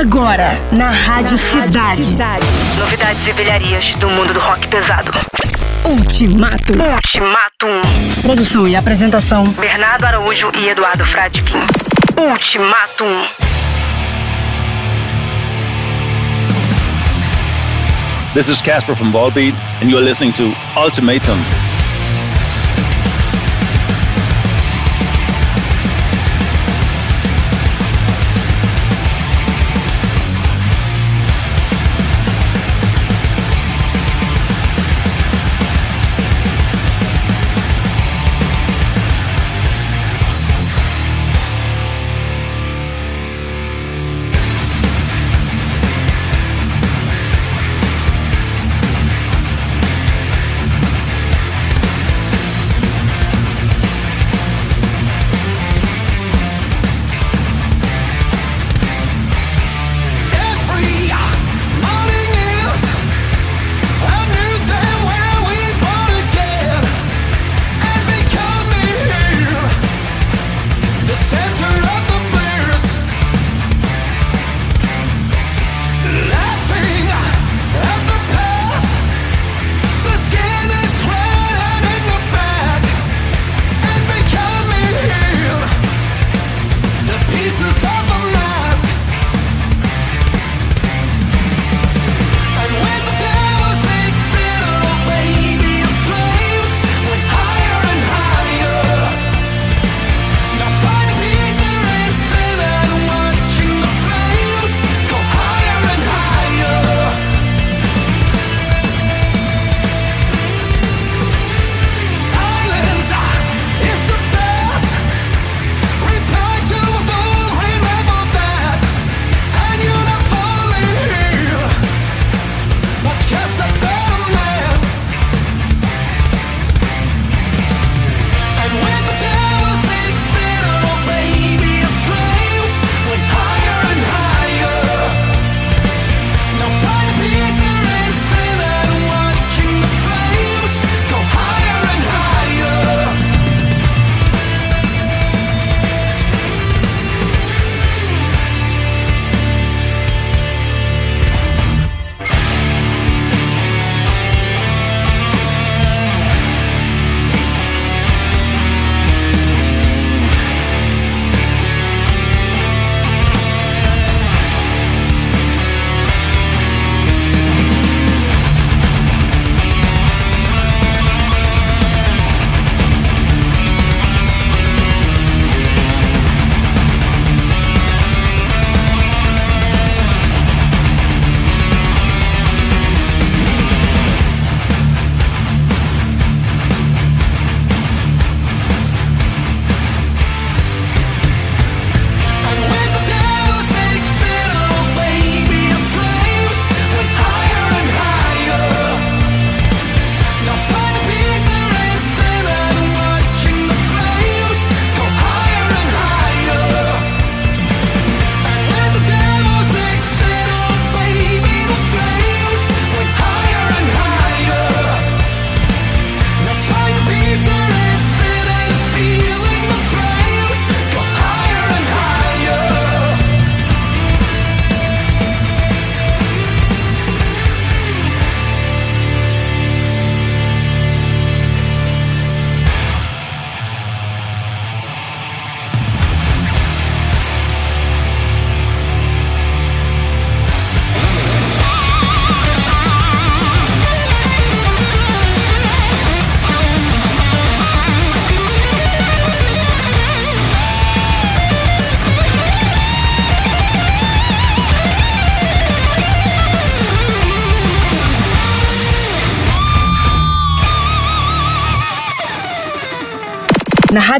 Agora, na Rádio Cidade. Cidade. Novidades e velharias do mundo do rock pesado. Ultimato. Ultimatum. Produção e apresentação: Bernardo Araújo e Eduardo Fradkin. Ultimatum. This is Casper from Volbeat, and you're listening to Ultimatum.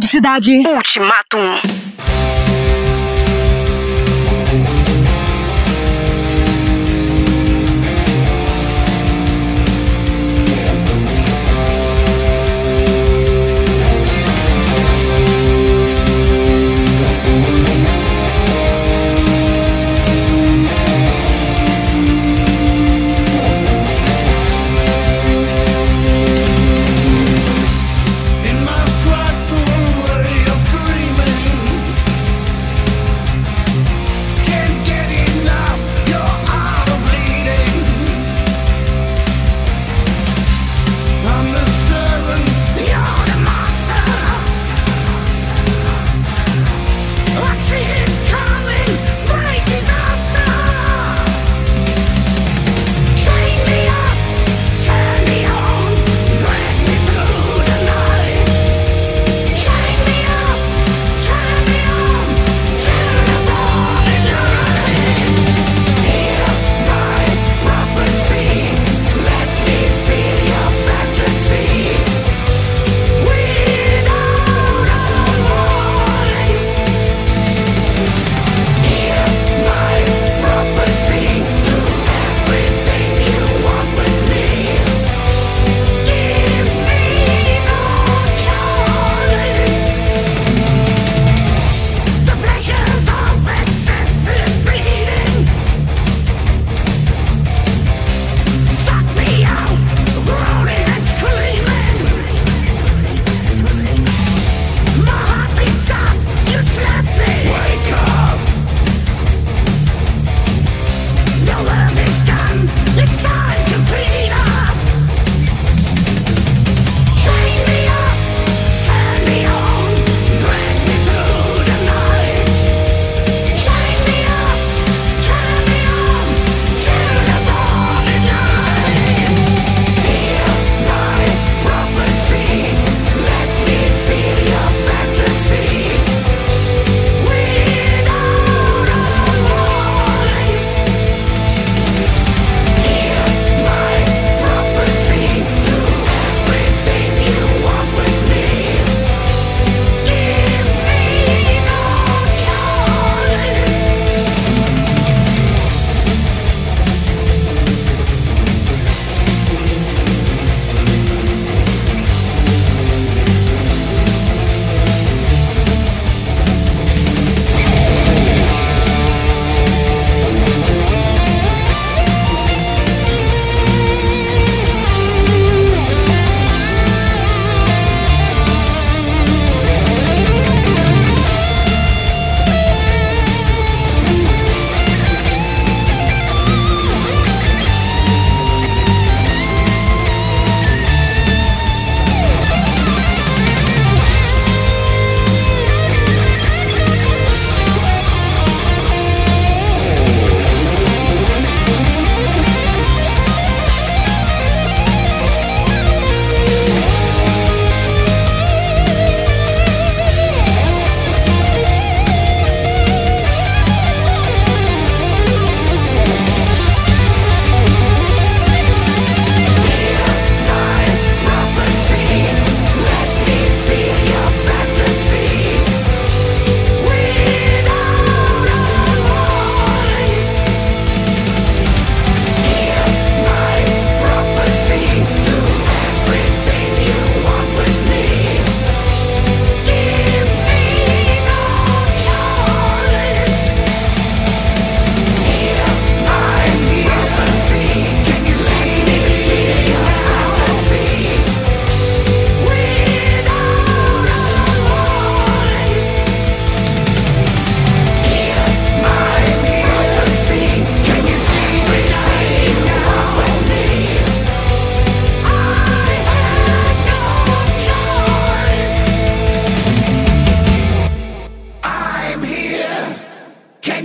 Rádio Cidade.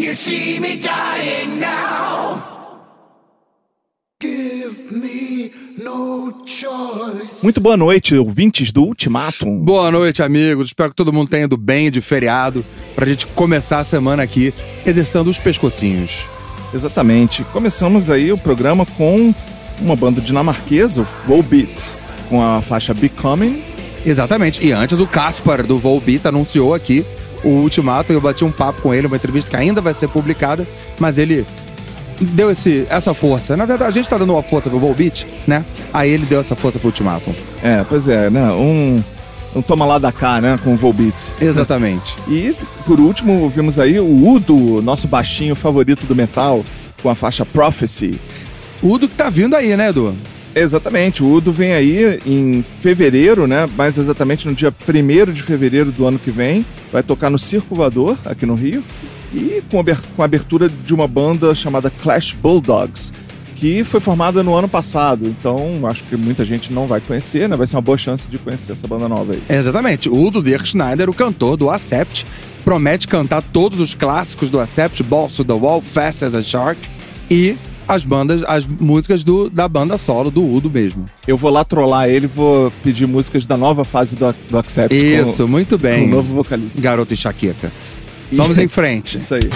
You see me dying now? Give me no choice. Muito boa noite, ouvintes do Ultimatum. Boa noite, amigos. Espero que todo mundo tenha ido bem de feriado pra gente começar a semana aqui exercendo os pescocinhos. Exatamente. Começamos aí o programa com uma banda dinamarquesa, o Volbeat, com a faixa Becoming. Exatamente. E antes o Caspar do Volbeat anunciou aqui o Ultimato. Eu bati um papo com ele, uma entrevista que ainda vai ser publicada, mas ele deu esse, essa força. Na verdade, a gente tá dando uma força pro Volbeat, né? Aí ele deu essa força pro Ultimatum. É, pois é, né? Um, um toma lá da cá, né? Com o Volbeat. Exatamente. E, por último, ouvimos aí o Udo, nosso baixinho favorito do metal, com a faixa Prophecy. Udo que tá vindo aí, né, Edu? Exatamente, o Udo vem aí em fevereiro, né? Mais exatamente no dia 1 de fevereiro do ano que vem. Vai tocar no Circo Voador, aqui no Rio. E com a abertura de uma banda chamada Clash Bulldogs, que foi formada no ano passado. Então, acho que muita gente não vai conhecer, né? Vai ser uma boa chance de conhecer essa banda nova aí. Exatamente. O Udo Dirk Schneider, o cantor do Accept, promete cantar todos os clássicos do Accept, Balls to the Wall, Fast as a Shark e as bandas, as músicas do, da banda solo do Udo mesmo. Eu vou lá trollar ele, vou pedir músicas da nova fase do, do Accept Isso, com, muito com bem. o novo vocalista. Garoto enxaqueca. Vamos em frente. Isso aí.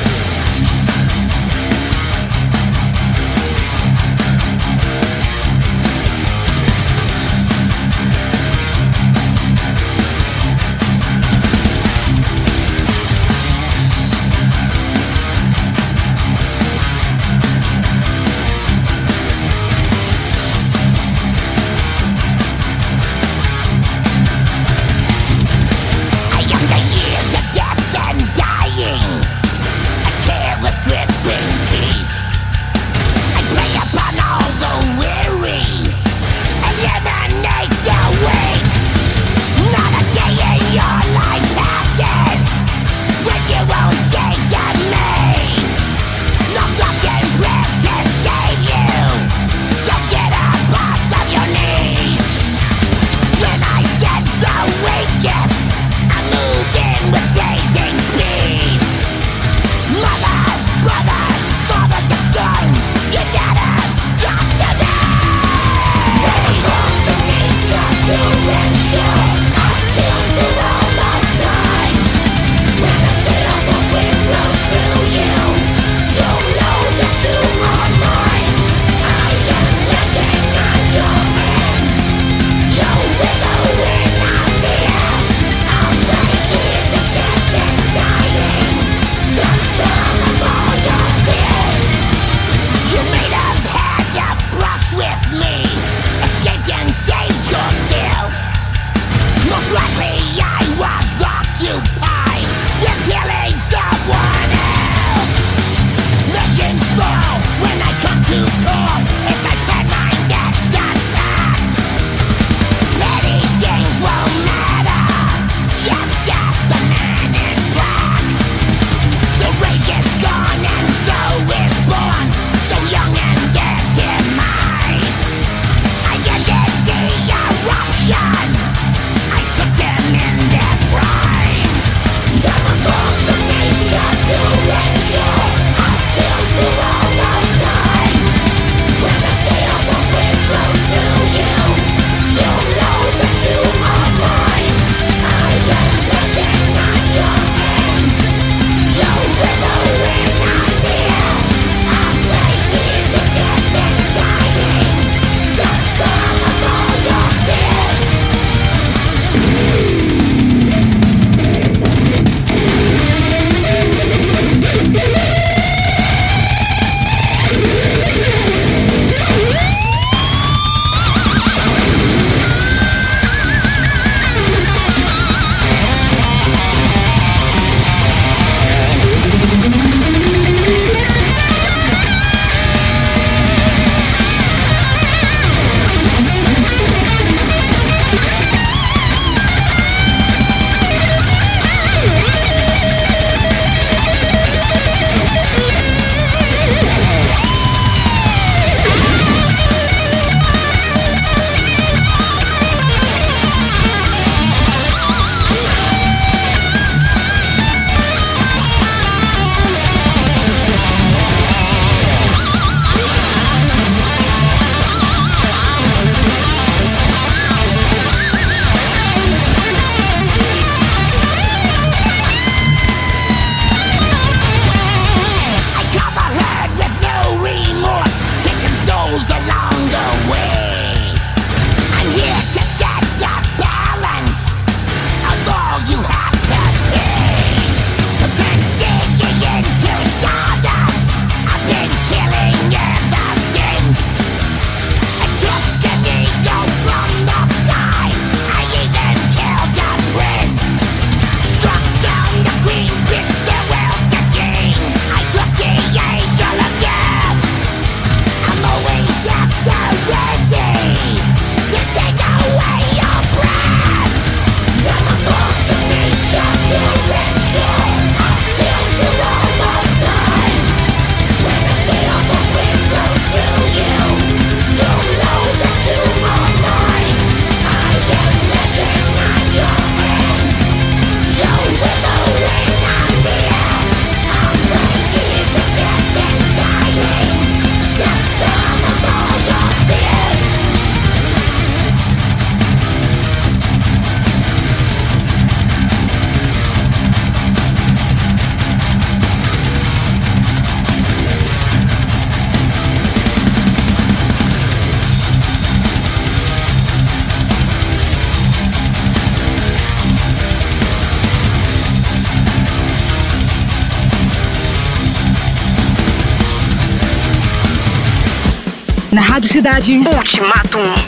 Cidade. Ultimatum.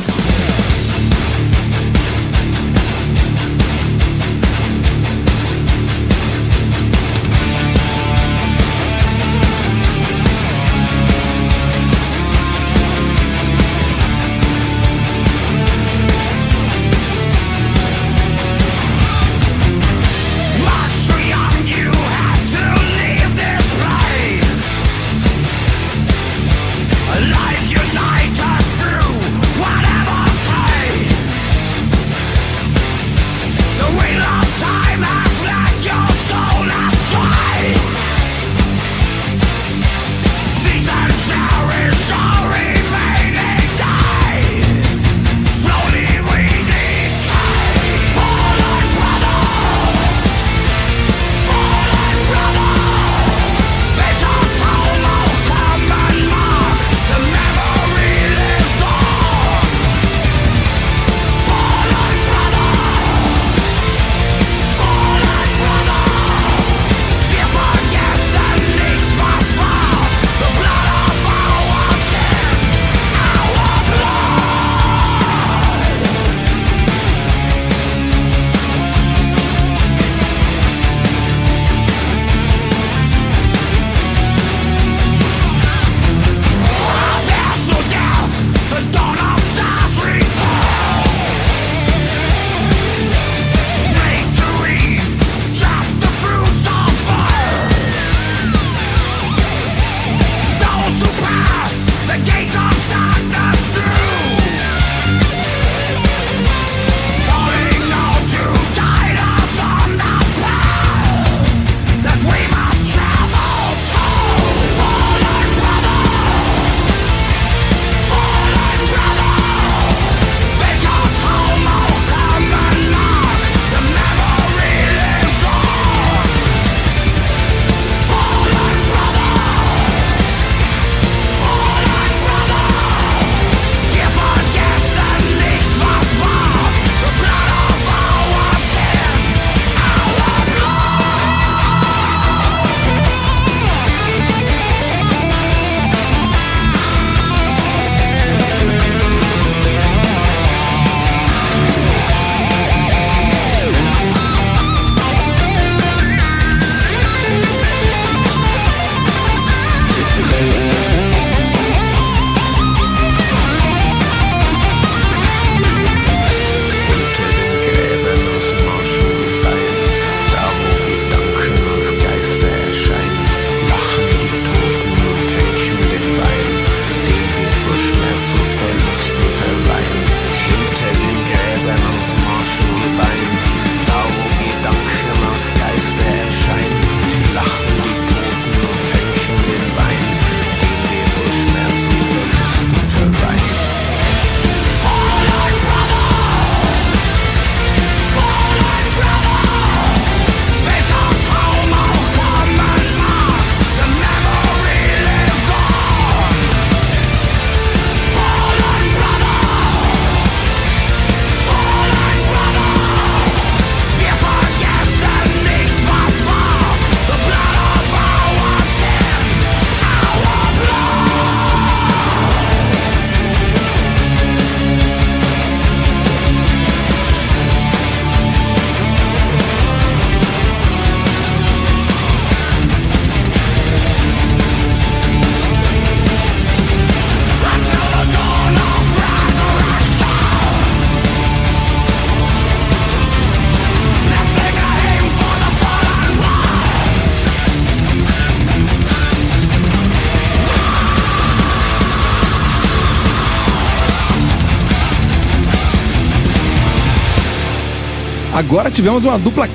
Agora tivemos uma dupla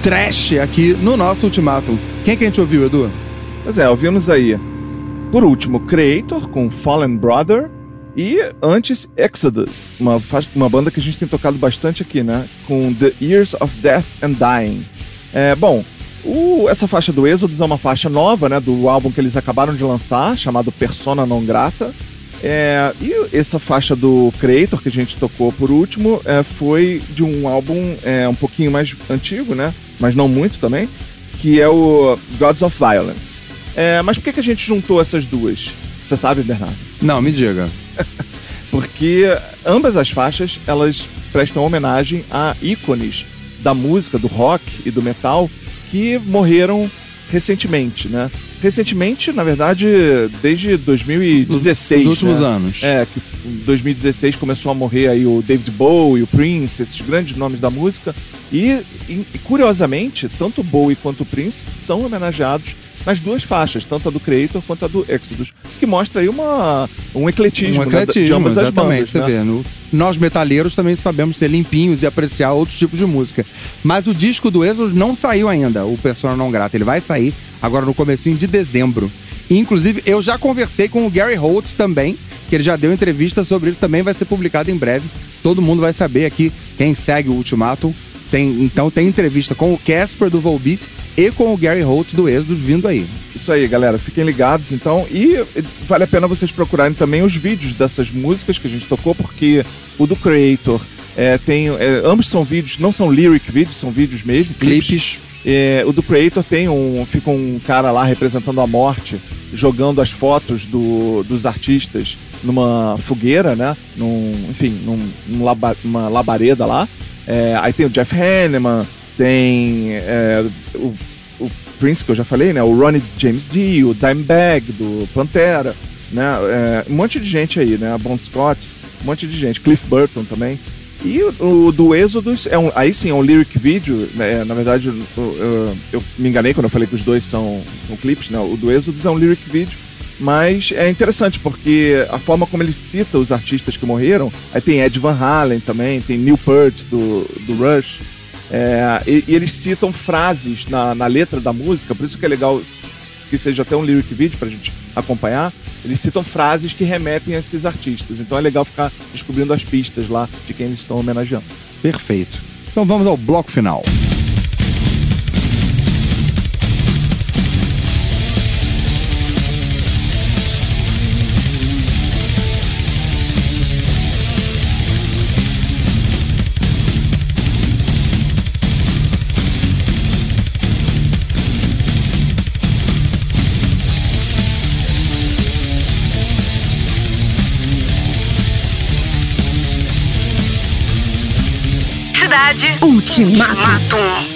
trash aqui no nosso ultimatum. Quem que a gente ouviu, Edu? Pois é, ouvimos aí, por último, Creator com Fallen Brother e antes Exodus, uma, uma banda que a gente tem tocado bastante aqui, né? Com The Years of Death and Dying. É, bom, o- essa faixa do Exodus é uma faixa nova, né? Do álbum que eles acabaram de lançar, chamado Persona Non Grata. É, e essa faixa do Creator que a gente tocou por último é, foi de um álbum é, um pouquinho mais antigo, né? Mas não muito também, que é o Gods of Violence. É, mas por que, que a gente juntou essas duas? Você sabe, Bernardo? Não, me diga. Porque ambas as faixas, elas prestam homenagem a ícones da música, do rock e do metal que morreram recentemente, né? Recentemente, na verdade, desde 2016. Os últimos né? anos. É, que em 2016 começou a morrer aí o David Bowie, o Prince, esses grandes nomes da música. E, e, curiosamente, tanto o Bowie quanto o Prince são homenageados nas duas faixas, tanto a do Creator quanto a do Exodus, que mostra aí uma, um ecletismo, Um né, ecletismo, as exatamente. bandas. você né? vê. no- nós metaleiros também sabemos ser limpinhos e apreciar outros tipos de música. Mas o disco do Exodus não saiu ainda, o Persona Não Grata. Ele vai sair agora no comecinho de dezembro. Inclusive, eu já conversei com o Gary Holtz também, que ele já deu entrevista sobre isso, também vai ser publicado em breve. Todo mundo vai saber aqui, quem segue o Ultimatum. Tem, então tem entrevista com o Casper do Volbeat e com o Gary Holt do Exodus vindo aí. Isso aí, galera. Fiquem ligados, então. E vale a pena vocês procurarem também os vídeos dessas músicas que a gente tocou, porque o do Creator é, tem. é, ambos são vídeos, não são lyric vídeos, são vídeos mesmo. Clipes. É, o do Creator tem um. Fica um cara lá representando a morte, jogando as fotos do, dos artistas numa fogueira, né? Num, enfim, num, num laba- numa labareda lá. É, aí tem o Jeff Hanneman, tem é, o, o Prince, que eu já falei, né? O Ronnie James Dio, o Dimebag, do Pantera, né? É, um monte de gente aí, né? Bon Scott, um monte de gente. Cliff Burton também. E o, o do Exodus, é um, aí sim, é um lyric video. né? Na verdade, eu, eu- eu me enganei quando eu falei que os dois são, são clipes, né? O do Exodus é um lyric video. Mas é interessante porque a forma como ele cita os artistas que morreram, aí tem Ed Van Halen também, tem Neil Peart do, do Rush, é, e, e eles citam frases na, na letra da música, por isso que é legal que seja até um lyric video pra gente acompanhar. Eles citam frases que remetem a esses artistas, então é legal ficar descobrindo as pistas lá de quem eles estão homenageando. Perfeito. Então vamos ao bloco final. Cidade Ultimato. Ultimatum.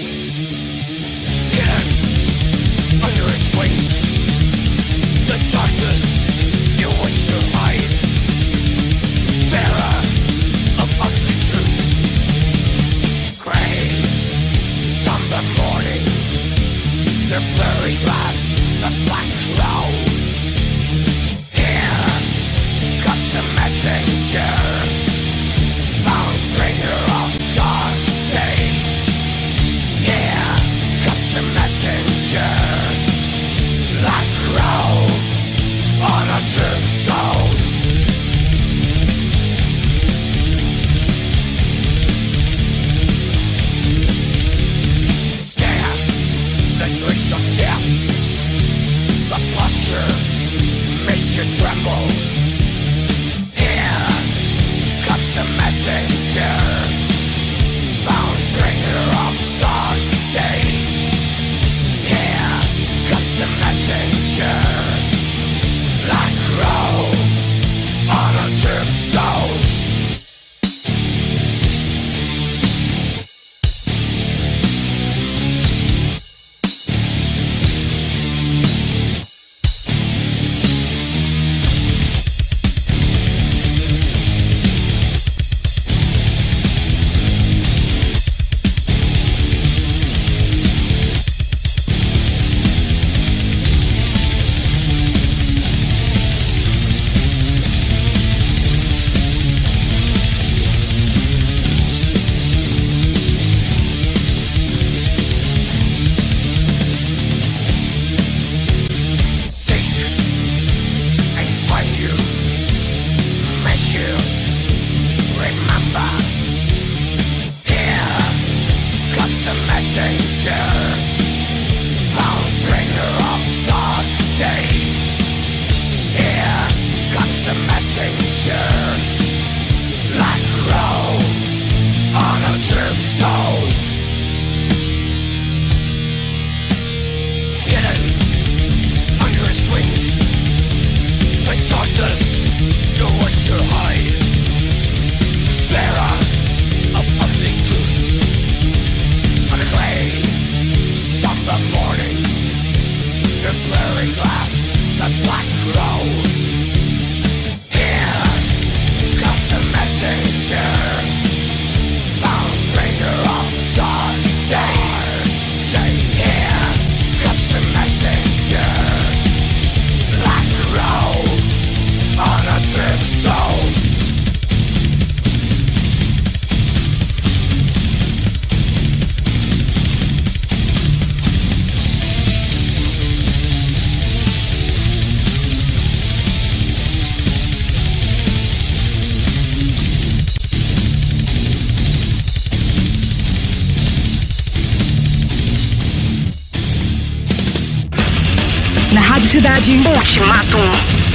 Cidade. Ultimatum.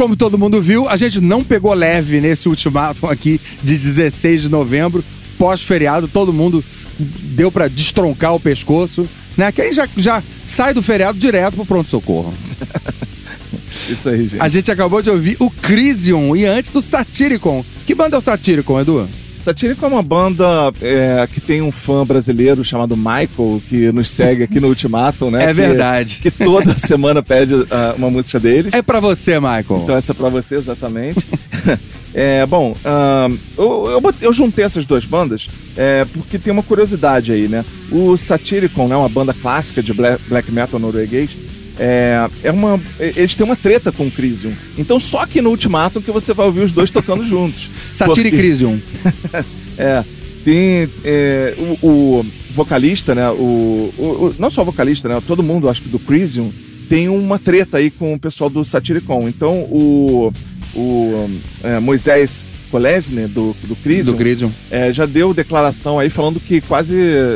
Como todo mundo viu, a gente não pegou leve nesse ultimatum aqui de 16 de novembro, pós-feriado, todo mundo deu pra destroncar o pescoço, né? Quem já, já sai do feriado direto pro pronto-socorro. Isso aí, gente. A gente acabou de ouvir o Crisium e antes o Satyricon. Que banda é o Satyricon, Edu? Satiric é uma banda é, que tem um fã brasileiro chamado Michael, que nos segue aqui no Ultimatum, né? É Que- verdade. Que toda semana pede ah, uma música deles. É pra você, Michael. Então essa é pra você, exatamente. É, bom, ahn, eu, eu, eu juntei essas duas bandas é, porque tem uma curiosidade aí, né? O Satyricon, né, uma banda clássica de black, black metal norueguês, é, é uma, eles têm uma treta com o Crisium. Então só aqui no Ultimatum que você vai ouvir os dois tocando juntos. Satyr e Porque- Crisium. é, tem é, o, o vocalista, né? O, o- não só o vocalista, né? Todo mundo, acho que do Crisium, tem uma treta aí com o pessoal do Satyricon. Então o, o é, Moisés Kolesny, do, do Crisium, Do Crisium. é, já deu declaração aí falando que quase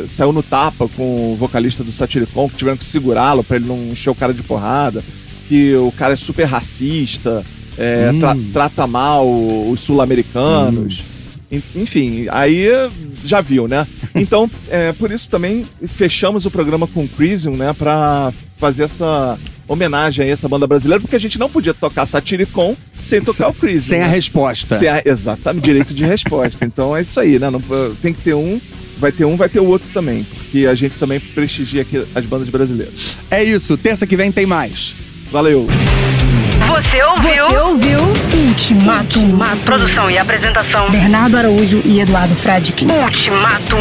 saiu no tapa com o vocalista do Satyricon, que tiveram que segurá-lo pra ele não encher o cara de porrada, que o cara é super racista, é, Hum. tra- trata mal os sul-americanos. En- Enfim, aí já viu, né? Então, é, por isso também fechamos o programa com o Crisium, né? Pra fazer essa homenagem a essa banda brasileira, porque a gente não podia tocar Satyricon sem tocar o Crisium. Sem a né? resposta. Sem a- exatamente, direito de resposta. Então é isso aí, né? Não, tem que ter um, vai ter um, vai ter o outro também. Porque a gente também prestigia aqui as bandas brasileiras. É isso, terça que vem tem mais. Valeu. Você ouviu? Você ouviu Ultimatum. Produção e apresentação. Bernardo Araújo e Eduardo Fradkin. Ultimatum.